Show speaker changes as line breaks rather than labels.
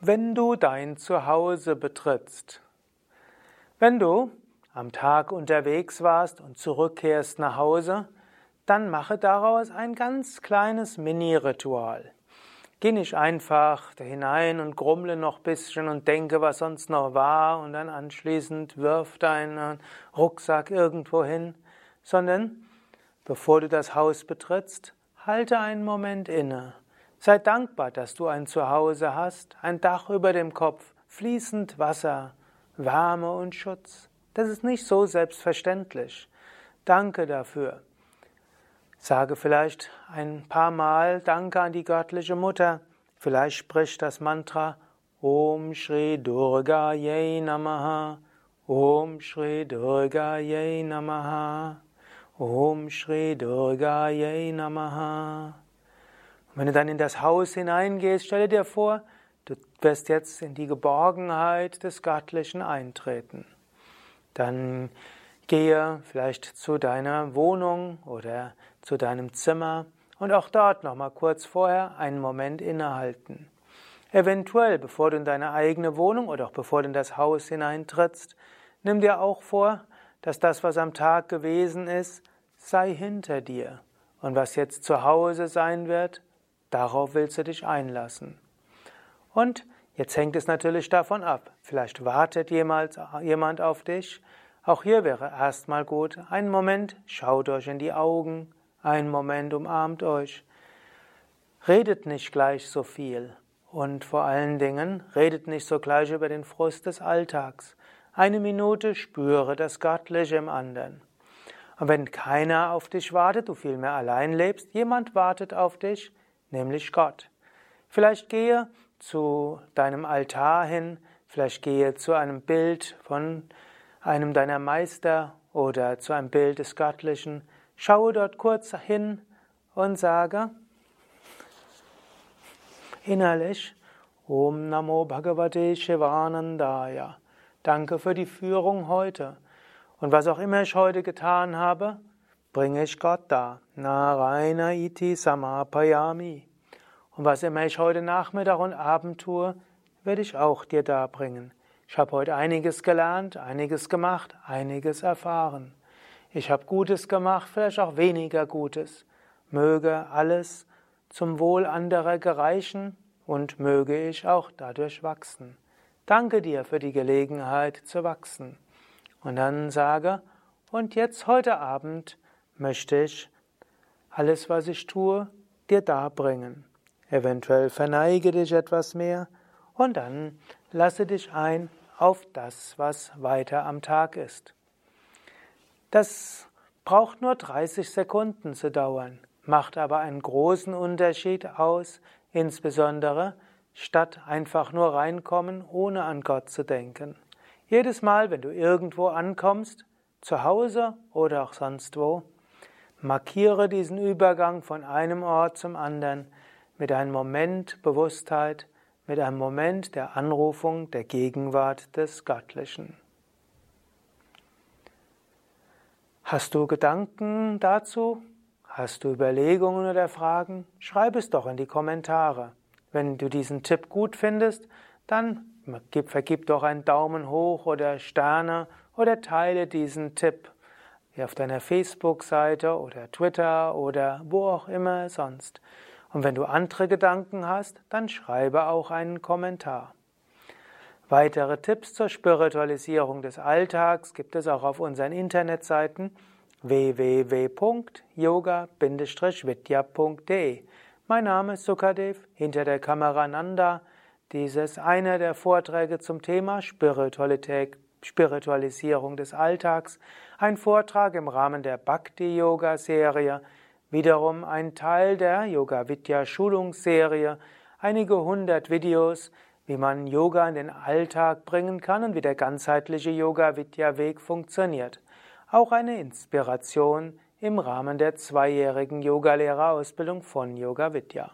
Wenn du dein Zuhause betrittst. Wenn du am Tag unterwegs warst und zurückkehrst nach Hause, dann mache daraus ein ganz kleines Mini-Ritual. Geh nicht einfach da hinein und grummle noch ein bisschen und denke, was sonst noch war und dann anschließend wirf deinen Rucksack irgendwo hin, sondern bevor du das Haus betrittst, halte einen Moment inne Sei dankbar, dass du ein Zuhause hast, ein Dach über dem Kopf, fließend Wasser, Wärme und Schutz. Das ist nicht so selbstverständlich. Danke dafür. Sage vielleicht ein paar Mal Danke an die göttliche Mutter. Vielleicht sprich das Mantra Om Shri Durga Ye Namaha. Om Shri Durga Ye Namaha. Om Shri Durga Ye Namaha. Wenn du dann in das Haus hineingehst, stelle dir vor, du wirst jetzt in die Geborgenheit des Göttlichen eintreten. Dann gehe vielleicht zu deiner Wohnung oder zu deinem Zimmer und auch dort nochmal kurz vorher einen Moment innehalten. Eventuell, bevor du in deine eigene Wohnung oder auch bevor du in das Haus hineintrittst, nimm dir auch vor, dass das, was am Tag gewesen ist, sei hinter dir. Und was jetzt zu Hause sein wird, Darauf willst du dich einlassen. Und jetzt hängt es natürlich davon ab. Vielleicht wartet jemand, jemand auf dich. Auch hier wäre erstmal gut, einen Moment schaut euch in die Augen, einen Moment umarmt euch. Redet nicht gleich so viel und vor allen Dingen redet nicht so gleich über den Frust des Alltags. Eine Minute spüre das Göttliche im anderen. Und wenn keiner auf dich wartet, du vielmehr allein lebst, jemand wartet auf dich, nämlich Gott. Vielleicht gehe zu deinem Altar hin, vielleicht gehe zu einem Bild von einem deiner Meister oder zu einem Bild des Göttlichen, schaue dort kurz hin und sage innerlich Om Namo Bhagavate Shivanandaya. Danke für die Führung heute. Und was auch immer ich heute getan habe, bringe ich Gott da. Narayana iti samapayami. Und was immer ich heute Nachmittag und Abend tue, werde ich auch dir darbringen. Ich habe heute einiges gelernt, einiges gemacht, einiges erfahren. Ich habe Gutes gemacht, vielleicht auch weniger Gutes. Möge alles zum Wohl anderer gereichen und möge ich auch dadurch wachsen. Danke dir für die Gelegenheit zu wachsen. Und dann sage, und jetzt heute Abend möchte ich alles, was ich tue, dir darbringen. Eventuell verneige dich etwas mehr und dann lasse dich ein auf das, was weiter am Tag ist. Das braucht nur 30 Sekunden zu dauern, macht aber einen großen Unterschied aus, insbesondere statt einfach nur reinkommen, ohne an Gott zu denken. Jedes Mal, wenn du irgendwo ankommst, zu Hause oder auch sonst wo, Markiere diesen Übergang von einem Ort zum anderen mit einem Moment Bewusstheit, mit einem Moment der Anrufung der Gegenwart des Göttlichen. Hast du Gedanken dazu? Hast du Überlegungen oder Fragen? Schreib es doch in die Kommentare. Wenn du diesen Tipp gut findest, dann vergib doch einen Daumen hoch oder Sterne oder teile diesen Tipp auf deiner Facebook-Seite oder Twitter oder wo auch immer sonst. Und wenn du andere Gedanken hast, dann schreibe auch einen Kommentar. Weitere Tipps zur Spiritualisierung des Alltags gibt es auch auf unseren Internetseiten www.yoga-vidya.de. Mein Name ist Sukadev, hinter der Kamera Nanda. Dies ist einer der Vorträge zum Thema Spiritualität Spiritualisierung des Alltags, ein Vortrag im Rahmen der Bhakti-Yoga-Serie, wiederum ein Teil der Yoga-Vidya-Schulungsserie, einige hundert Videos, wie man Yoga in den Alltag bringen kann und wie der ganzheitliche Yoga-Vidya-Weg funktioniert. Auch eine Inspiration im Rahmen der zweijährigen Yogalehrerausbildung von Yoga Vidya.